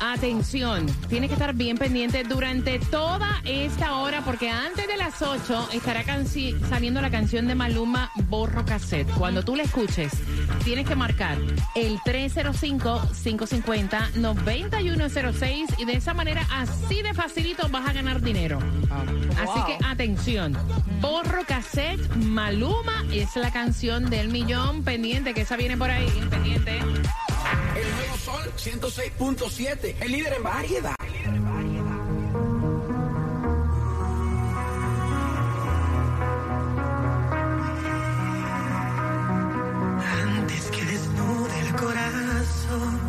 Atención, tienes que estar bien pendiente durante toda esta hora porque antes de las 8 estará saliendo la canción de Maluma Borro Cassette. Cuando tú la escuches, tienes que marcar el 305-550-9106 y de esa manera, así de facilito, vas a ganar dinero. Así que atención, Borro Cassette, Maluma es la canción del millón. Pendiente, que esa viene por ahí, pendiente. El nuevo Sol 106.7, el líder en variedad. Antes que desnude el corazón,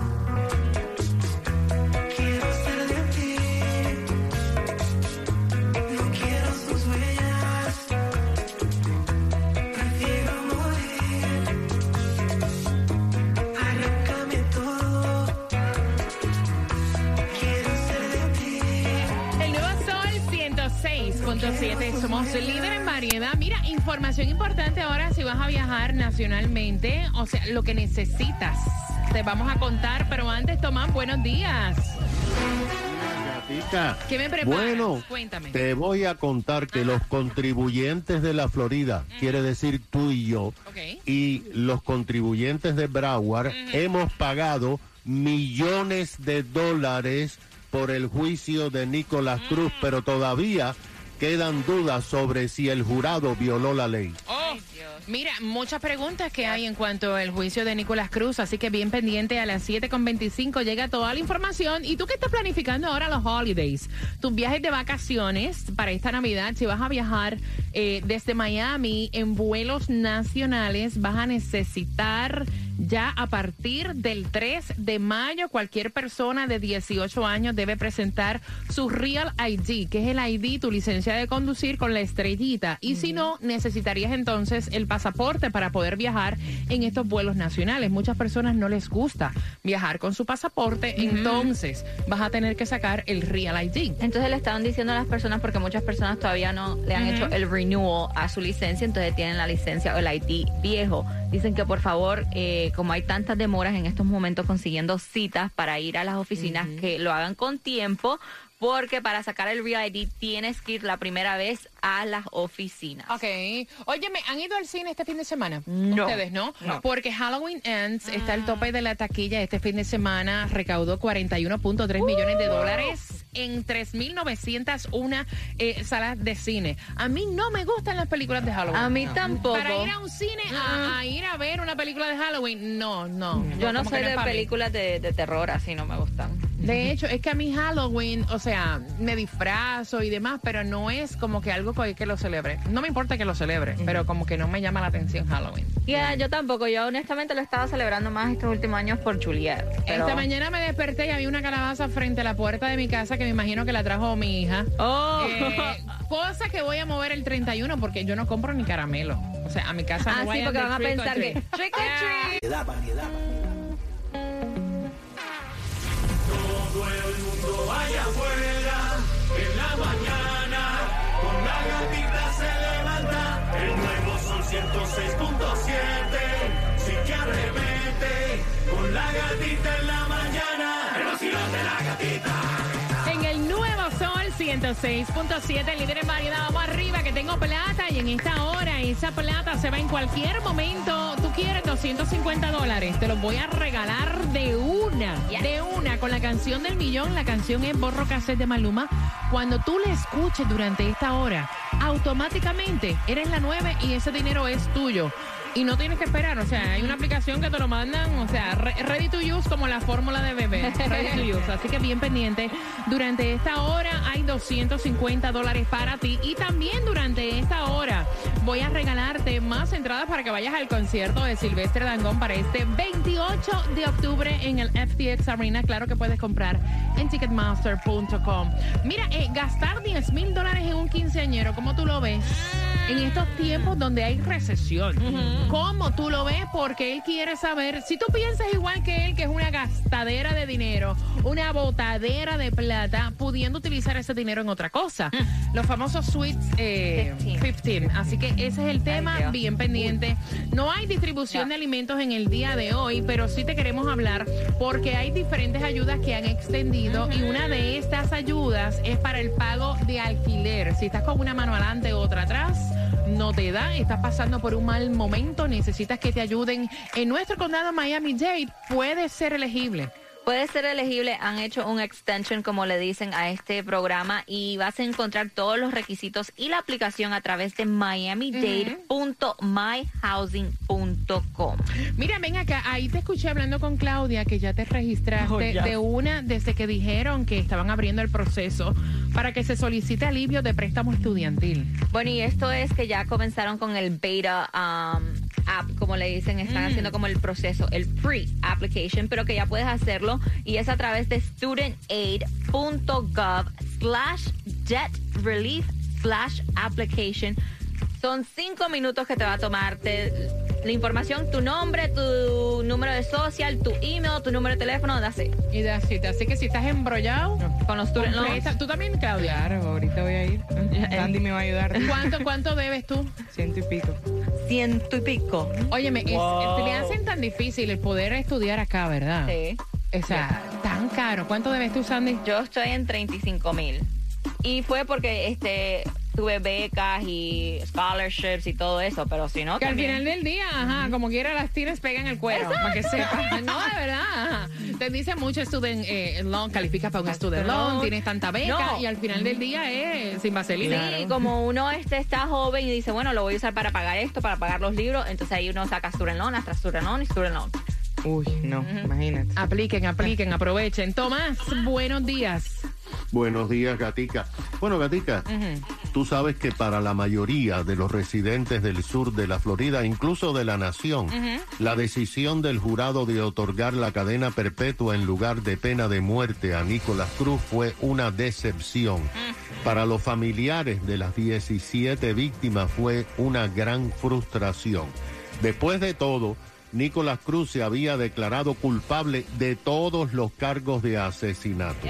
somos líder en variedad. Mira, información importante ahora si vas a viajar nacionalmente, o sea, lo que necesitas. Te vamos a contar, pero antes, Tomás, buenos días. ¿Qué me preparas? Bueno, Cuéntame. te voy a contar que los contribuyentes de la Florida, quiere decir tú y yo, y los contribuyentes de Broward, hemos pagado millones de dólares por el juicio de Nicolás Cruz, pero todavía quedan dudas sobre si el jurado violó la ley. Oh, mira, muchas preguntas que hay en cuanto al juicio de Nicolás Cruz, así que bien pendiente a las 7.25 llega toda la información. ¿Y tú qué estás planificando ahora los holidays? Tus viajes de vacaciones para esta Navidad, si vas a viajar eh, desde Miami en vuelos nacionales, vas a necesitar ya a partir del 3 de mayo, cualquier persona de 18 años debe presentar su Real ID, que es el ID, tu licencia de conducir con la estrellita. Y si no, necesitarías entonces el pasaporte para poder viajar en estos vuelos nacionales. Muchas personas no les gusta viajar con su pasaporte, entonces vas a tener que sacar el Real ID. Entonces le estaban diciendo a las personas, porque muchas personas todavía no le han hecho el renewal a su licencia, entonces tienen la licencia o el ID viejo. Dicen que por favor, eh, como hay tantas demoras en estos momentos consiguiendo citas para ir a las oficinas, que lo hagan con tiempo, porque para sacar el Real ID tienes que ir la primera vez a las oficinas. Ok. Oye, ¿me han ido al cine este fin de semana? No. Ustedes, ¿no? Porque Halloween Ends está al tope de la taquilla este fin de semana. Recaudó 41.3 millones de dólares en 3.901 eh, salas de cine. A mí no me gustan las películas de Halloween. A mí tampoco. Para ir a un cine a, a ir a ver una película de Halloween, no, no. Yo no soy de películas de, de terror, así no me gustan. De hecho, es que a mí Halloween, o sea, me disfrazo y demás, pero no es como que algo que, que lo celebre. No me importa que lo celebre, pero como que no me llama la atención Halloween. Ya, yo tampoco. Yo honestamente lo estaba celebrando más estos últimos años por Juliet. Pero... Esta mañana me desperté y había una calabaza frente a la puerta de mi casa que me imagino que la trajo mi hija. Oh. Eh, cosa que voy a mover el 31 porque yo no compro ni caramelo. O sea, a mi casa Ah, no sí, porque van a pensar que treat. trick or treat. 106.7, sí que arremete, con la gatita en la mañana, el vacilón de la gatita. En el nuevo Sol 106.7, líder en variedad, vamos arriba que tengo plata y en esta hora esa plata se va en cualquier momento. Tú quieres 250 dólares, te los voy a regalar de una, de una, con la canción del millón. La canción es Borro Cassette de Maluma. Cuando tú la escuches durante esta hora, automáticamente eres la 9 y ese dinero es tuyo. Y no tienes que esperar, o sea, hay una aplicación que te lo mandan, o sea, re- ready to use como la fórmula de bebé, ready to use. Así que bien pendiente. Durante esta hora hay 250 dólares para ti y también durante esta hora voy a regalarte más entradas para que vayas al concierto de Silvestre Dangón para este 28 de octubre en el FTX Arena. Claro que puedes comprar en ticketmaster.com. Mira, eh, gastar 10 mil dólares en un quinceañero, ¿cómo tú lo ves? En estos tiempos donde hay recesión. ¿Cómo tú lo ves? Porque él quiere saber, si tú piensas igual que él, que es una gastadera de dinero, una botadera de plata, pudiendo utilizar ese dinero en otra cosa. Los famosos suites eh, 15. 15. Así que ese es el tema, bien pendiente. No hay distribución de alimentos en el día de hoy, pero sí te queremos hablar porque hay diferentes ayudas que han extendido y una de estas ayudas es para el pago de alquiler. Si estás con una mano adelante, otra atrás, no te da, estás pasando por un mal momento, necesitas que te ayuden en nuestro condado Miami-Dade, puedes ser elegible. Puede ser elegible, han hecho un extension, como le dicen, a este programa y vas a encontrar todos los requisitos y la aplicación a través de miamidade.myhousing.com. Mira, ven acá, ahí te escuché hablando con Claudia que ya te registraste Oh, de una desde que dijeron que estaban abriendo el proceso para que se solicite alivio de préstamo estudiantil. Bueno, y esto es que ya comenzaron con el beta um, app, como le dicen, están haciendo como el proceso, el pre-application, pero que ya puedes hacerlo y es a través de studentaid.gov slash debt relief slash application. Son cinco minutos que te va a tomarte la información, tu nombre, tu número de social, tu email, tu número de teléfono, así. Y de así, así que si estás embrollado, Con los student loans. tú también, Claudia. Claro, ahorita voy a ir. Sandy me va a ayudar. ¿Cuánto, ¿Cuánto debes tú? Ciento y pico. Ciento y pico. Óyeme, es- te le hacen tan difícil el poder estudiar acá, ¿verdad? Sí. O sea, tan caro. ¿Cuánto debes tú, Sandy? Yo estoy en 35 mil. Y fue porque este tuve becas y scholarships y todo eso, pero si no, Que al final del día, ajá, como quiera las tienes pegan el cuero, para que sepas. No, de verdad. ajá. Te dice mucho student eh, loan, calificas para un student loan, loan. tienes tanta beca No. y al final del día es sin vaselina. Sí, como uno este está joven y dice, bueno, lo voy a usar para pagar esto, para pagar los libros, entonces ahí uno saca student loan, hasta student loan y student loan. Uy, no, imagínate. Apliquen, apliquen, aprovechen. Tomás, buenos días. Buenos días, Gatica. Bueno, Gatica, tú sabes que para la mayoría de los residentes del sur de la Florida, incluso de la nación, la decisión del jurado de otorgar la cadena perpetua en lugar de pena de muerte a Nicolás Cruz fue una decepción. Para los familiares de las 17 víctimas fue una gran frustración. Después de todo, Nicolás Cruz se había declarado culpable de todos los cargos de asesinato.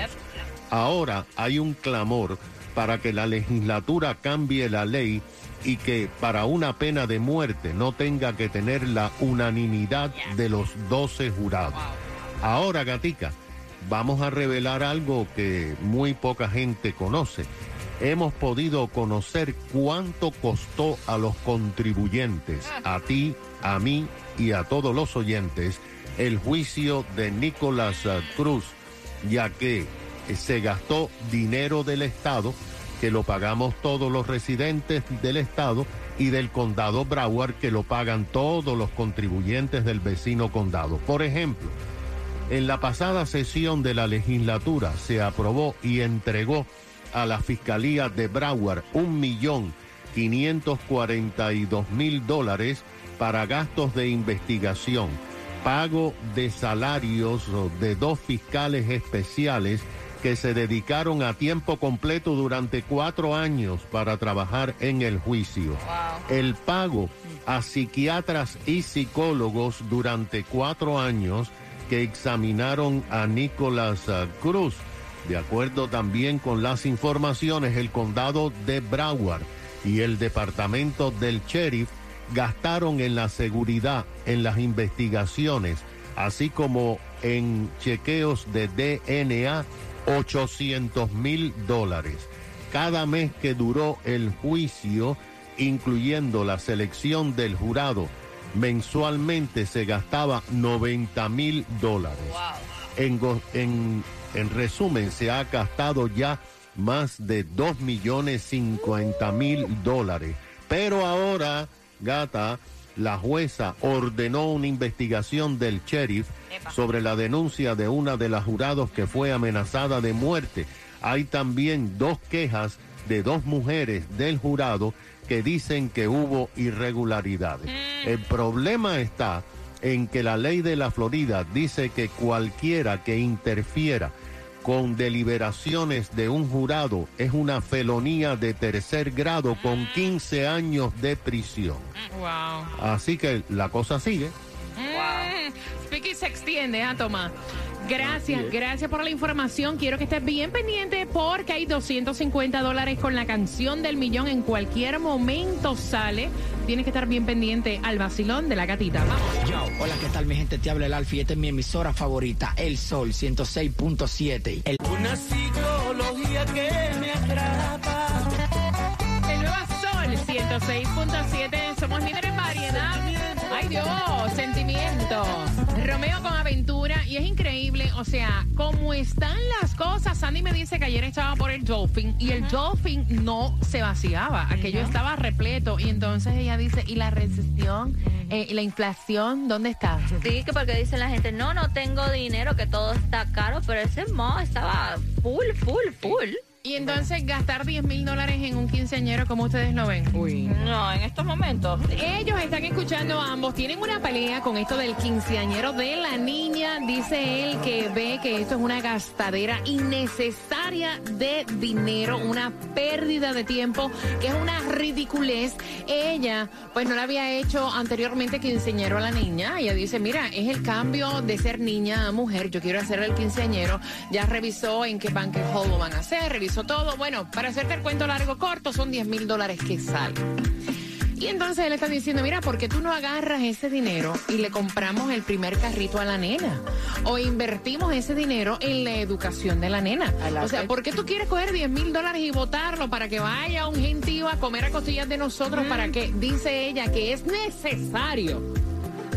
Ahora hay un clamor para que la legislatura cambie la ley y que para una pena de muerte no tenga que tener la unanimidad de los 12 jurados. Ahora, Gatica, vamos a revelar algo que muy poca gente conoce. Hemos podido conocer cuánto costó a los contribuyentes, a ti, a mí y a todos los oyentes, el juicio de Nicolás Cruz, ya que se gastó dinero del Estado, que lo pagamos todos los residentes del Estado, y del condado Broward, que lo pagan todos los contribuyentes del vecino condado. Por ejemplo, en la pasada sesión de la legislatura se aprobó y entregó a la Fiscalía de Broward un millón quinientos cuarenta y dos mil dólares para gastos de investigación, pago de salarios de dos fiscales especiales que se dedicaron a tiempo completo durante cuatro años para trabajar en el juicio. El pago a psiquiatras y psicólogos durante cuatro años que examinaron a Nicolás ah, Cruz. De acuerdo también con las informaciones, el condado de Broward y el departamento del sheriff gastaron en la seguridad, en las investigaciones, así como en chequeos de DNA 800 mil dólares. Cada mes que duró el juicio, incluyendo la selección del jurado, mensualmente se gastaba 90 mil dólares. En, en resumen, se ha gastado ya más de 2 millones 50 mil dólares. Pero ahora, gata, la jueza ordenó una investigación del sheriff sobre la denuncia de una de las jurados que fue amenazada de muerte. Hay también dos quejas de dos mujeres del jurado que dicen que hubo irregularidades. El problema está en que la ley de la Florida dice que cualquiera que interfiera con deliberaciones de un jurado es una felonía de tercer grado con 15 años de prisión. Wow. Así que la cosa sigue. Mm, Speaky se extiende, ¿ah, Tomás? Gracias, gracias por la información. Quiero que estés bien pendiente porque hay 250 dólares con la canción del millón. En cualquier momento sale. Tienes que estar bien pendiente al vacilón de la gatita. Vamos. Yo, hola, ¿qué tal mi gente? Te habla el Alfie. Esta es mi emisora favorita, El Sol 106.7. El... Una psicología que me atrapa. El nuevo Sol 106.7. Somos líderes en variedad. Ay Dios, sentimiento. Romeo con aventura y es increíble, o sea, cómo están las cosas. Sandy me dice que ayer estaba por el Dolphin y el Dolphin no se vaciaba, aquello estaba repleto y entonces ella dice, ¿y la recesión? Eh, ¿Y la inflación? ¿Dónde está? Sí, que porque dicen la gente, no, no tengo dinero, que todo está caro, pero ese mo estaba full, full, full. Y entonces gastar 10 mil dólares en un quinceañero, como ustedes lo ven? Uy. No, en estos momentos. Ellos están escuchando a ambos. Tienen una pelea con esto del quinceañero de la niña. Dice él que ve que esto es una gastadera innecesaria de dinero, una pérdida de tiempo, que es una ridiculez. Ella, pues no le había hecho anteriormente quinceañero a la niña. Ella dice, mira, es el cambio de ser niña a mujer. Yo quiero hacer el quinceañero. Ya revisó en qué banquet hall lo van a hacer, revisó todo. Bueno, para hacerte el cuento largo corto, son 10 mil dólares que salen. Y entonces él está diciendo, mira, ¿por qué tú no agarras ese dinero y le compramos el primer carrito a la nena? O invertimos ese dinero en la educación de la nena. O sea, ¿por qué tú quieres coger 10 mil dólares y votarlo para que vaya un gentío a comer a costillas de nosotros? Para que, dice ella, que es necesario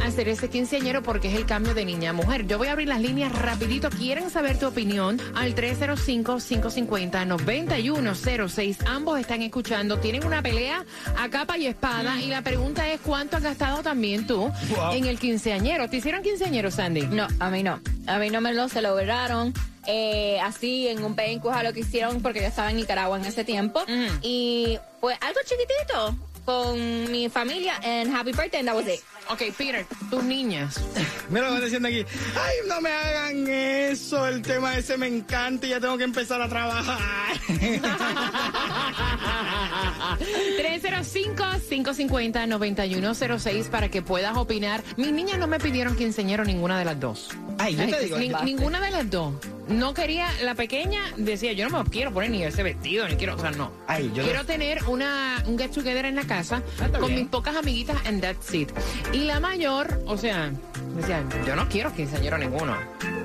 hacer ese quinceañero porque es el cambio de niña a mujer. Yo voy a abrir las líneas rapidito. ¿Quieren saber tu opinión? Al 305-550-9106. Ambos están escuchando. Tienen una pelea a capa y espada. Y la pregunta es, ¿cuánto has gastado también tú en el quinceañero? ¿Te hicieron quinceañero, Sandy? No, a mí no. A mí no me lo celebraron. eh, así en un pencuja lo que hicieron porque yo estaba en Nicaragua en ese tiempo. Ujú. Y fue algo chiquitito con mi familia en Happy Birthday and that was it. Ok, Peter, tus niñas. Mira lo que están diciendo aquí. Ay, no me hagan eso. El tema ese me encanta y ya tengo que empezar a trabajar. 305-550-9106 para que puedas opinar. Mis niñas no me pidieron quinceañero ninguna de las dos. Ay, yo te digo. Ni- ninguna de las dos. No quería, la pequeña decía, yo no me quiero poner ni ese vestido, ni quiero, o sea, no. Ay, yo quiero no- tener una, un get together en la casa Ah, con bien. mis pocas amiguitas and that's it. Y la mayor, o sea, decía, yo no quiero quinceañero ninguno.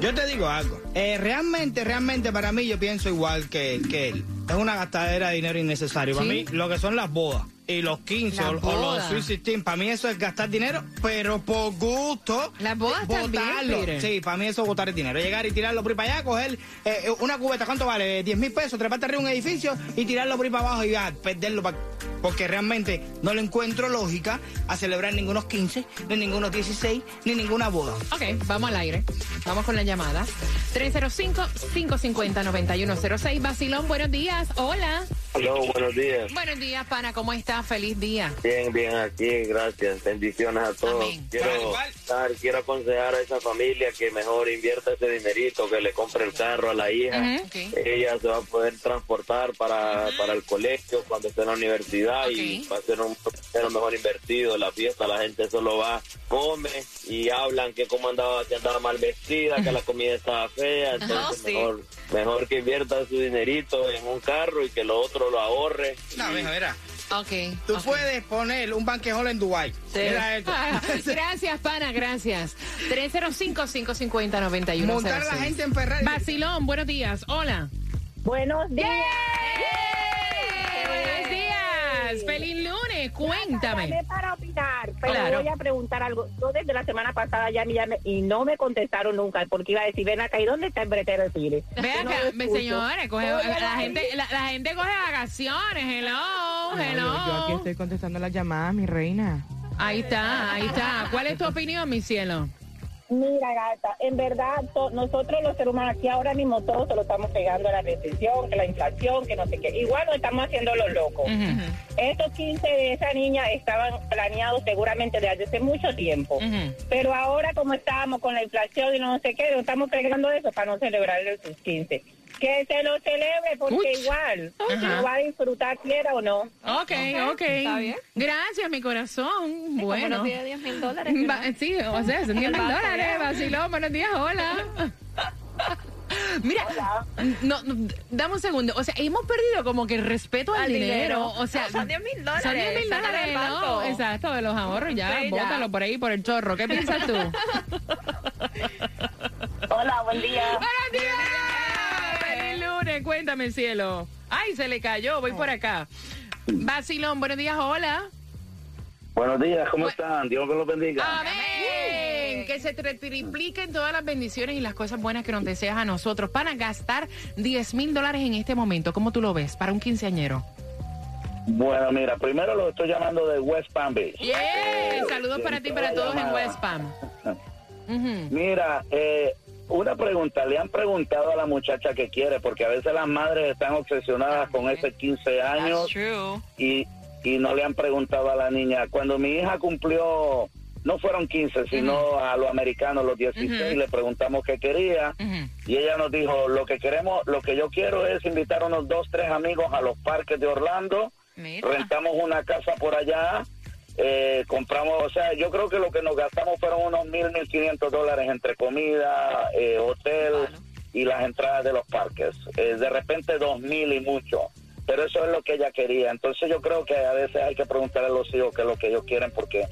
Yo te digo algo. Eh, realmente, realmente para mí yo pienso igual que, que él. Es una gastadera de dinero innecesario. Para mí lo que son las bodas y los 15 Las o, o los. Sweet 16, para mí eso es gastar dinero, pero por gusto. Las bodas botarlo. Sí, para mí eso es botar el dinero. Llegar y tirarlo por ahí para allá, coger eh, una cubeta, ¿cuánto vale? 10 mil pesos, treparte arriba de un edificio y tirarlo por ahí para abajo y ya, perderlo. pa- porque realmente no le encuentro lógica a celebrar ningunos 15, ni ningunos 16, ni ninguna boda. Ok, vamos al aire. Vamos con la llamada. 305-550-9106. Basilón, buenos días. Hola. Aló, buenos días. Buenos días, pana. ¿Cómo estás? Feliz día. Bien, bien aquí, gracias. Bendiciones a todos. Amén. Quiero, dar- quiero aconsejar a esa familia que mejor invierta ese dinerito, que le compre el carro a la hija. Ujú, ok. Ella se va a poder transportar para, para el colegio cuando esté en la universidad y Ok. va a ser un dinero mejor invertido. La fiesta, la gente solo va, come y hablan que cómo andaba, que andaba mal vestida, que la comida estaba fea. Entonces, Oh, sí. mejor, mejor que invierta su dinerito en un carro y que lo otro lo ahorre. No, Y- mira, mira. Ok. Tú puedes poner un banquejol en Dubai. Mira esto. Ah, gracias, pana, gracias. 305-550-9106. Montar a la gente en Ferrari. Basilón, buenos días. Hola. Buenos días. Días. Feliz lunes. Cuéntame. Llamé para opinar, pero Claro. voy a preguntar algo. Yo desde la semana pasada ya me llamé y no me contestaron nunca porque iba a decir, ven acá, ¿y dónde está el bretero de Pires? Ve no acá, señores, coge- la, la gente, la, la gente coge vacaciones. Hello, No, hello. yo, yo aquí estoy contestando las llamadas, mi reina. Ahí está, ahí está. ¿Cuál es tu opinión, mi cielo? Mira, gata, en verdad, to- nosotros los seres humanos aquí ahora mismo todos se lo estamos pegando a la recesión, que la inflación, que no sé qué. Igual nos estamos haciendo los locos. Estos 15 de esa niña estaban planeados seguramente desde hace mucho tiempo. Pero ahora, como estábamos con la inflación y no sé qué, nos estamos pegando eso para no celebrarle sus 15. Que se lo celebre, porque Uch. igual, Ajá. lo va a disfrutar, quiera o no. Ok, ok. Está bien. Gracias, mi corazón. Bueno. Buenos días, 10 mil dólares. Sí, o sea, son 10 el mil dólares. Vacilón, buenos días, hola. Mira, no, no, dame un segundo. O sea, hemos perdido como que el respeto al, Al dinero. dinero. O sea, No, son 10 mil dólares. Son 10 mil dólares, ¿no? banco. Exacto, de los ahorros. Ya, Sí, ya. bótalo por ahí, por el chorro. ¿Qué piensas tú? Hola, buen día. ¡Buenos días! Cuéntame, cielo. ¡Ay, se le cayó! Voy por acá. Basilón, buenos días, hola. Buenos días, ¿cómo Bu- están? Dios me los bendiga. Amén. Que se tri- tripliquen todas las bendiciones y las cosas buenas que nos deseas a nosotros para gastar 10 mil dólares en este momento. ¿Cómo tú lo ves para un quinceañero? Bueno, mira, primero lo estoy llamando de West Palm Beach. Yeah. Saludos para ti y para todos en. West Palm. Mira, eh, una pregunta, le han preguntado a la muchacha que quiere, porque a veces las madres están obsesionadas con ese 15 años y, y no le han preguntado a la niña. Cuando mi hija cumplió, no fueron 15, sino a los americanos, los 16, le preguntamos qué quería y ella nos dijo, lo que queremos, lo que yo quiero es invitar a unos dos, tres amigos a los parques de Orlando, Mira. rentamos una casa por allá, eh, compramos, o sea, yo creo que lo que nos gastamos fueron unos mil, mil quinientos dólares entre comida, eh, hotel y las entradas de los parques. Eh, de repente dos mil y mucho. Pero eso es lo que ella quería. Entonces yo creo que a veces hay que preguntarle a los hijos qué es lo que ellos quieren porque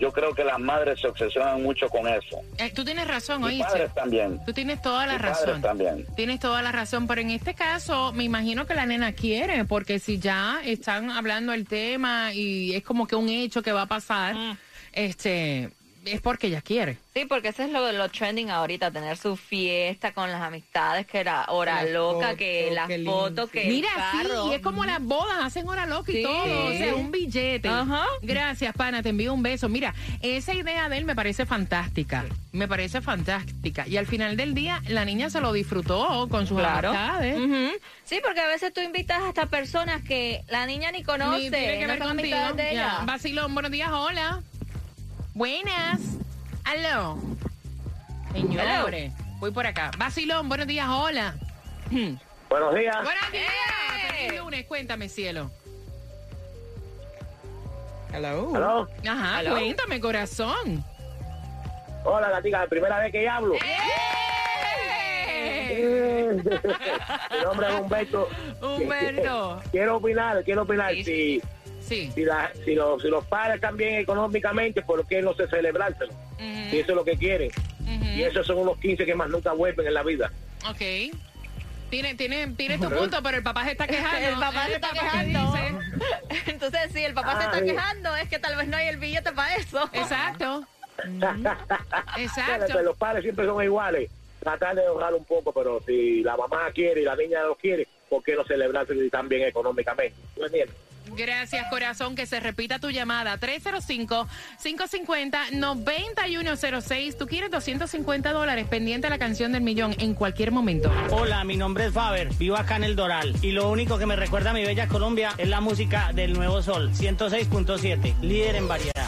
yo creo que las madres se obsesionan mucho con eso. Eh, tú tienes razón, oíste. padres también. Tú tienes toda la razón. también. Tienes toda la razón, pero en este caso me imagino que la nena quiere, porque si ya están hablando el tema y es como que un hecho que va a pasar, Mm. este, es porque ella quiere. Sí, porque eso es lo, lo trending ahorita, tener su fiesta con las amistades, que era hora loca, que las fotos, que el Mira, carro. sí, es como las bodas, hacen hora loca y Sí. todo, o sea, un billete. Ajá. Gracias, pana, te envío un beso. Mira, esa idea de él me parece fantástica, me parece fantástica. Y al final del día, la niña se lo disfrutó con sus Claro. amistades. Ujú. Sí, porque a veces tú invitas hasta personas que la niña ni conoce. Ni tiene que no ver son contigo. amistades de ella. Vacilón, buenos días, hola. Buenas. Aló. Señores, voy por acá. Vacilón, buenos días, hola. Buenos días. Buenos días. Feliz lunes, cuéntame, cielo. Hello. ¿Aló? Ajá, cuéntame, corazón. Hola, Gatica, primera vez que hablo. ¡Eh! Mi nombre es Humberto. Humberto. Quiero opinar, quiero opinar. Sí, Si, Sí. si, la- si, los, si los padres están bien económicamente, ¿por qué no se celebrárselo? Ujú, Si eso es lo que quieren. Y esos son unos 15 que más nunca vuelven en la vida. Ok. Tiene, tiene, tiene tu punto, pero el papá se está quejando. El papá se está quejando. Entonces, si el papá se está Ay. quejando, es que tal vez no hay el billete para eso. Exacto. Exacto. los padres siempre son iguales. Tratar de ahorrar un poco, pero si la mamá quiere y la niña lo quiere, ¿por qué no celebrárselo si están bien económicamente? ¿Tú entiendes? Gracias, corazón. Que se repita tu llamada. 305-550-9106. Tú quieres 250 dólares pendiente a la canción del millón en cualquier momento. Hola, mi nombre es Faber, vivo acá en el Doral y lo único que me recuerda a mi bella Colombia es la música del Nuevo Sol, 106.7, líder en variedad.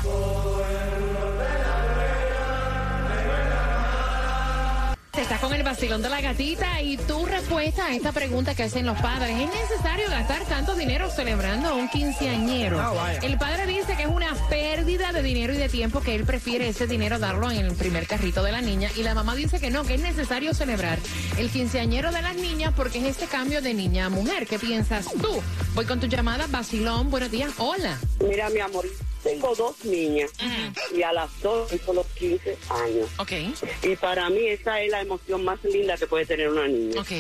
Estás con el vacilón de la gatita y tu respuesta a esta pregunta que hacen los padres. ¿Es necesario gastar tanto dinero celebrando a un quinceañero? Ah. El padre dice que es una pérdida de dinero y de tiempo, que él prefiere ese dinero darlo en el primer carrito de la niña. Y la mamá dice que no, que es necesario celebrar el quinceañero de las niñas porque es este cambio de niña a mujer. ¿Qué piensas tú? Voy con tu llamada, vacilón. Buenos días. Hola. Mira, mi amor, tengo dos niñas y a las dos son los 15 años. Ok, Y para mí esa es la emoción más linda que puede tener una niña. ok,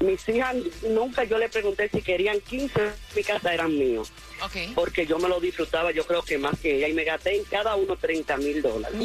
Mis hijas, nunca yo le pregunté si querían 15, mi casa eran míos, ok. porque yo me lo disfrutaba, yo creo que más que ella, y me gasté en cada uno 30 mil dólares.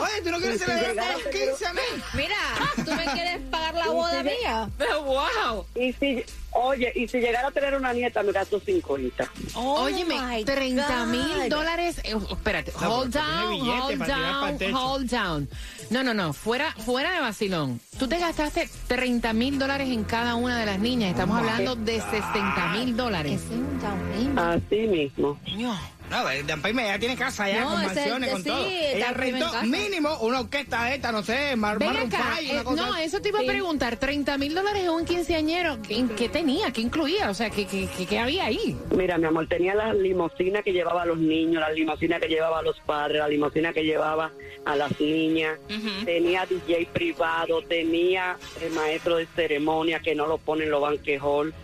Oye, ¿tú no quieres si celebrar los a tener- 15 a mí? Mira, ¿tú me quieres pagar la boda mía? ¡Wow! Y si, oye, y si llegara a tener una nieta, me gasto 50. Oh Óyeme, my 30 mil dólares. eh, espérate, No, hold pero down, hold down, hold down. No, no, no, fuera, fuera de vacilón. Tú te gastaste 30 mil dólares en cada una de las niñas. Estamos hablando de 60 mil dólares. Es un down payment. Así mismo. No, el Dan Payme ya tiene casa ya, No, con mansiones, con sí, todo. Ella rentó mínimo una orquesta esta, no sé, Mar Ven acá, una eh, cosa no, eso te iba a preguntar, 30 mil dólares en un quinceañero, ¿qué, qué tenía? ¿Qué incluía? O sea, ¿qué, qué, qué- qué había ahí? Mira, mi amor, tenía la limusina que llevaba a los niños, la limusina que llevaba a los padres, la limusina que llevaba a las niñas, tenía DJ privado, tenía el maestro de ceremonia que no lo pone en los banquejol,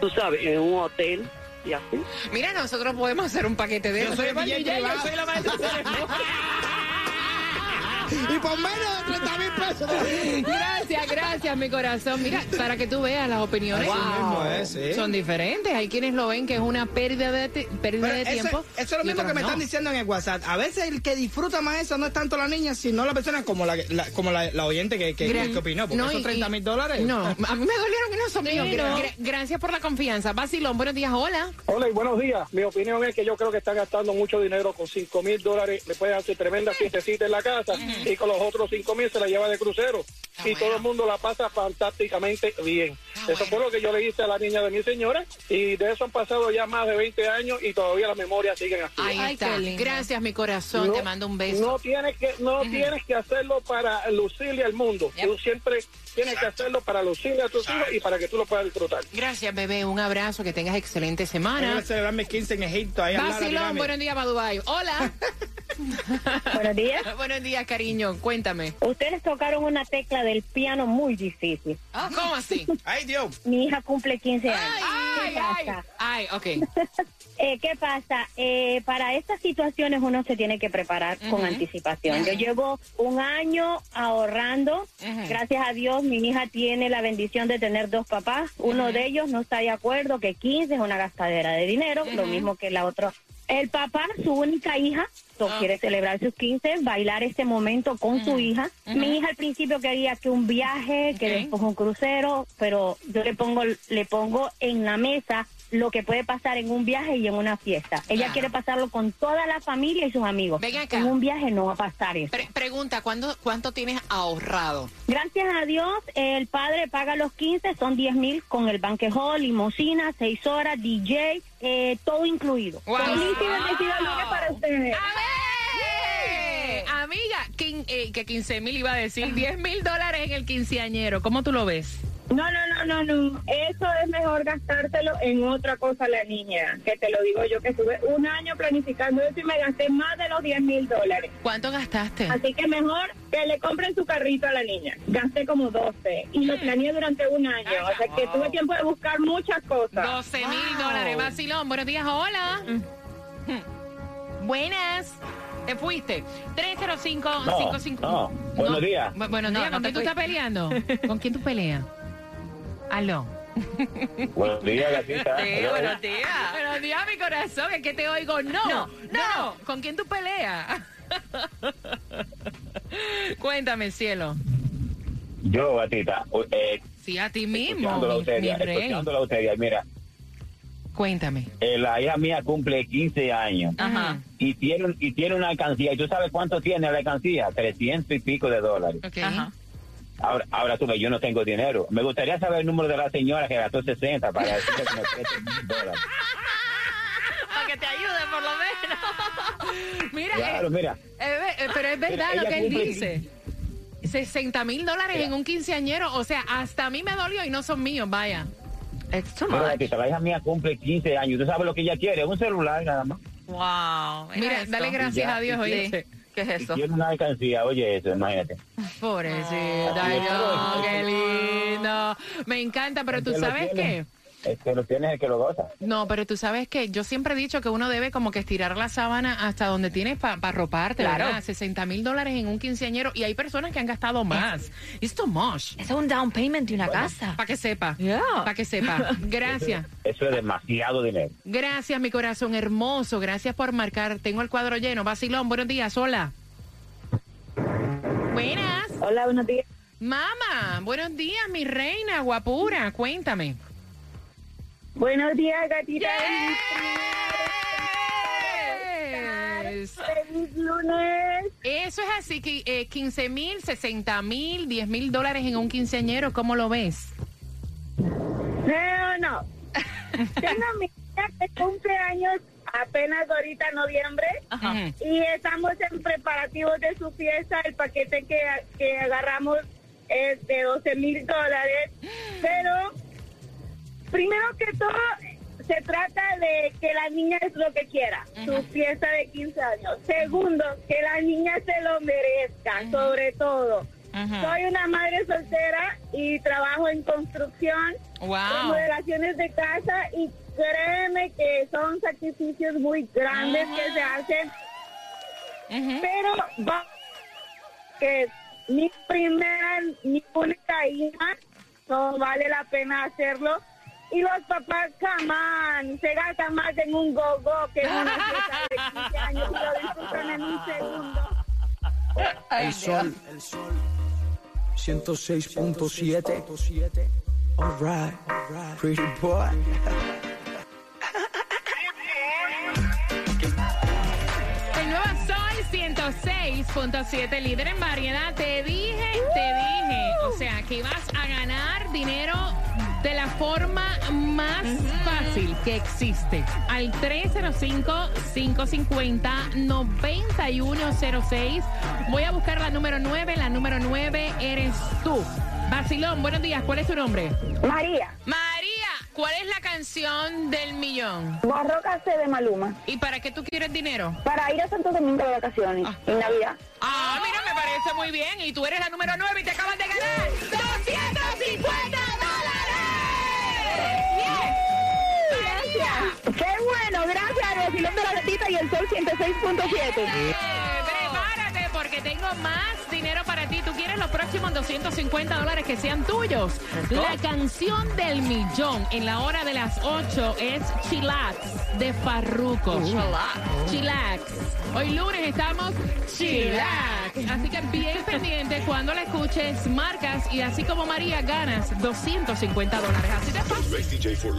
tú sabes, en un hotel y así. Mira, nosotros podemos hacer un paquete de Yo eso. soy Lleva el DJ DJ, yo privado. soy la maestra de ceremonia. Y por menos de 30 mil pesos. Gracias, gracias, mi corazón. Mira, para que tú veas las opiniones mismo es, sí. son diferentes. Hay quienes lo ven que es una pérdida de, ti- pérdida Pero de eso, tiempo. eso es lo mismo que me no. están diciendo en el WhatsApp. A veces el que disfruta más eso no es tanto la niña, sino la persona como la, la- como la, la oyente que, que, que opinó. Porque no, esos y- 30 mil dólares. No, a mí me dolieron y no son míos. Sí, no. Gra- gracias por la confianza. Basilón, buenos días, hola. Hola y buenos días. Mi opinión es que yo creo que están gastando mucho dinero con 5 mil dólares. Le pueden hacer tremenda fiestecita en la casa y con los otros 5 mil se la lleva de crucero. Y todo el mundo la pasa fantásticamente bien. eso fue lo que yo le hice a la niña de mi señora y de eso han pasado ya más de 20 años y todavía las memorias siguen así. Ahí está. Gracias, mi corazón. Te mando un beso. No tienes que no tienes que hacerlo para lucirle al mundo. Tú siempre tienes que hacerlo para lucirle a tus hijos y para que tú lo puedas disfrutar. Gracias, bebé. Un abrazo. Que tengas excelente Voy semana. a celebrar mis 15 en Egipto. Ahí de Vacilón, buenos días. Hola. Buenos días. buenos días, cariño. Cuéntame. Ustedes tocaron una tecla del piano muy difícil. ¿Cómo así? Ay, Dios. Mi hija cumple 15 años. Ay, ¿Qué ay, ay, ok. Eh, ¿Qué pasa? Eh, para estas situaciones uno se tiene que preparar con anticipación. Yo llevo un año ahorrando. Gracias a Dios, mi hija tiene la bendición de tener dos papás. Uno de ellos no está de acuerdo que 15 es una gastadera de dinero, lo mismo que la otra. El papá, su única hija, so- quiere celebrar sus 15, bailar este momento con su hija. Mi hija al principio quería que un viaje, que después un crucero, pero yo le pongo le pongo en la mesa lo que puede pasar en un viaje y en una fiesta. Ella Claro. quiere pasarlo con toda la familia y sus amigos. Ven acá. En un viaje no va a pasar eso. Pre- pregunta, ¿cuándo, ¿cuánto tienes ahorrado? Gracias a Dios, el padre paga los 15, son 10 mil con el banquejol, limosina, 6 horas, DJ, eh, todo incluido. Wow. Feliz y bendecido lunes para ustedes. Amiga, eh, que 15 mil iba a decir 10 mil dólares en el quinceañero. ¿Cómo tú lo ves? No, no, no, no, no. Eso es mejor gastártelo en otra cosa la niña. Que te lo digo yo, que estuve un año planificando eso y me gasté más de los 10 mil dólares. ¿Cuánto gastaste? Así que mejor que le compren su carrito a la niña. Gasté como 12 y lo planeé durante un año. O sea que tuve tiempo de buscar muchas cosas. 12 mil dólares. Vacilón, buenos días, hola. Buenas. ¿Te fuiste? 305-55. no. Buenos días. Bu- buenos No, días. no ¿Con quién tú estás peleando? ¿Con quién tú peleas? Aló. Buenos días, gatita. Sí, Hello. buenos días. Buenos días, mi corazón. Es que te oigo. No, no. No, ¿Con quién tú peleas? Cuéntame, cielo. Yo, gatita, eh, Sí, a ti mismo, escuchándola a usted, mi escuchándola a usted, mira, Cuéntame. eh, la hija mía cumple 15 años Ajá. y tiene, y tiene una alcancía. ¿Y tú sabes cuánto tiene la alcancía? 300 y pico de dólares. Ok. Ahora, ahora tú yo no tengo dinero. Me gustaría saber el número de la señora que gastó 60 para decirle que me preste mil dólares. Para que te ayude, por lo menos. Mira, Claro, eh, mira. eh, eh, pero es verdad Mira, lo que él dice. 60 mil dólares en un quinceañero. O sea, hasta a mí me dolió y no son míos, vaya. It's too Pero, much. gatita, la hija mía cumple 15 años. ¿Tú sabes lo que ella quiere? Un celular nada más. Wow. Mira, esto. dale gracias Ya, a Dios, sí. ¿Qué es eso? una alcancía, oye eso, imagínate. Pobrecita, ay, no, qué lindo. Me encanta, pero tú sabes qué. Que lo tiene es el que lo goza. No, pero tú sabes que yo siempre he dicho que uno debe como que estirar la sábana hasta donde tienes para arroparte, Claro. ¿verdad? 60 mil dólares en un quinceañero y hay personas que han gastado más. It's too much. Eso es un down payment de una casa. Para que sepa. Yeah. Para que sepa. Gracias. Eso es demasiado dinero. Gracias, mi corazón hermoso. Gracias por marcar. Tengo el cuadro lleno. Vacilón, buenos días. Hola. Hola, buenos días. Mamá, buenos días, mi reina guapura. Cuéntame. Buenos días, gatita. Yes. Feliz lunes. Eso es así, que eh, 15 mil, 60 mil, 10 mil dólares en un quinceañero, ¿cómo lo ves? No, no. Tengo mi hija que cumple años apenas ahorita noviembre y estamos en preparativos de su fiesta. El paquete que, que agarramos es de 12 mil dólares, pero primero que todo se trata de que la niña es lo que quiera, su fiesta de 15 años. Segundo, que la niña se lo merezca, sobre todo. Soy una madre soltera y trabajo en construcción, Wow. remodelaciones de casa y créeme que son sacrificios muy grandes que se hacen. Pero va que mi primera, mi única hija, no vale la pena hacerlo. Y los papás, camán, se gastan más en un go-go que en una fiesta de 15 años y lo disfrutan en un segundo. El sol, el sol. 106.7. All right, pretty boy. El nuevo Sol 106.7, líder en variedad. Te dije, te dije. O sea, que ibas a ganar dinero de la forma más fácil que existe. Al 305-550-9106. Voy a buscar la número 9. La número 9 eres tú. Basilón, buenos días. ¿Cuál es tu nombre? María, María, ¿cuál es la canción del millón? Barroca C de Maluma. ¿Y para qué tú quieres dinero? Para ir a Santo Domingo de vacaciones en Navidad. Ah, mira, me parece muy bien. Y tú eres la número 9 y te acabas de ganar 250 dólares. ¡Qué bueno! Gracias, Rosilón de la Gatita y el Sol 106.7. Eh, prepárate porque tengo más dinero para ti. ¿Tú quieres los próximos 250 dólares que sean tuyos? La canción del millón en la hora de las 8 es Chillax de Farruko. Chillax. Hoy lunes estamos Chillax. Así que bien pendiente cuando la escuches, marcas y así como María ganas 250 dólares. Así de fácil.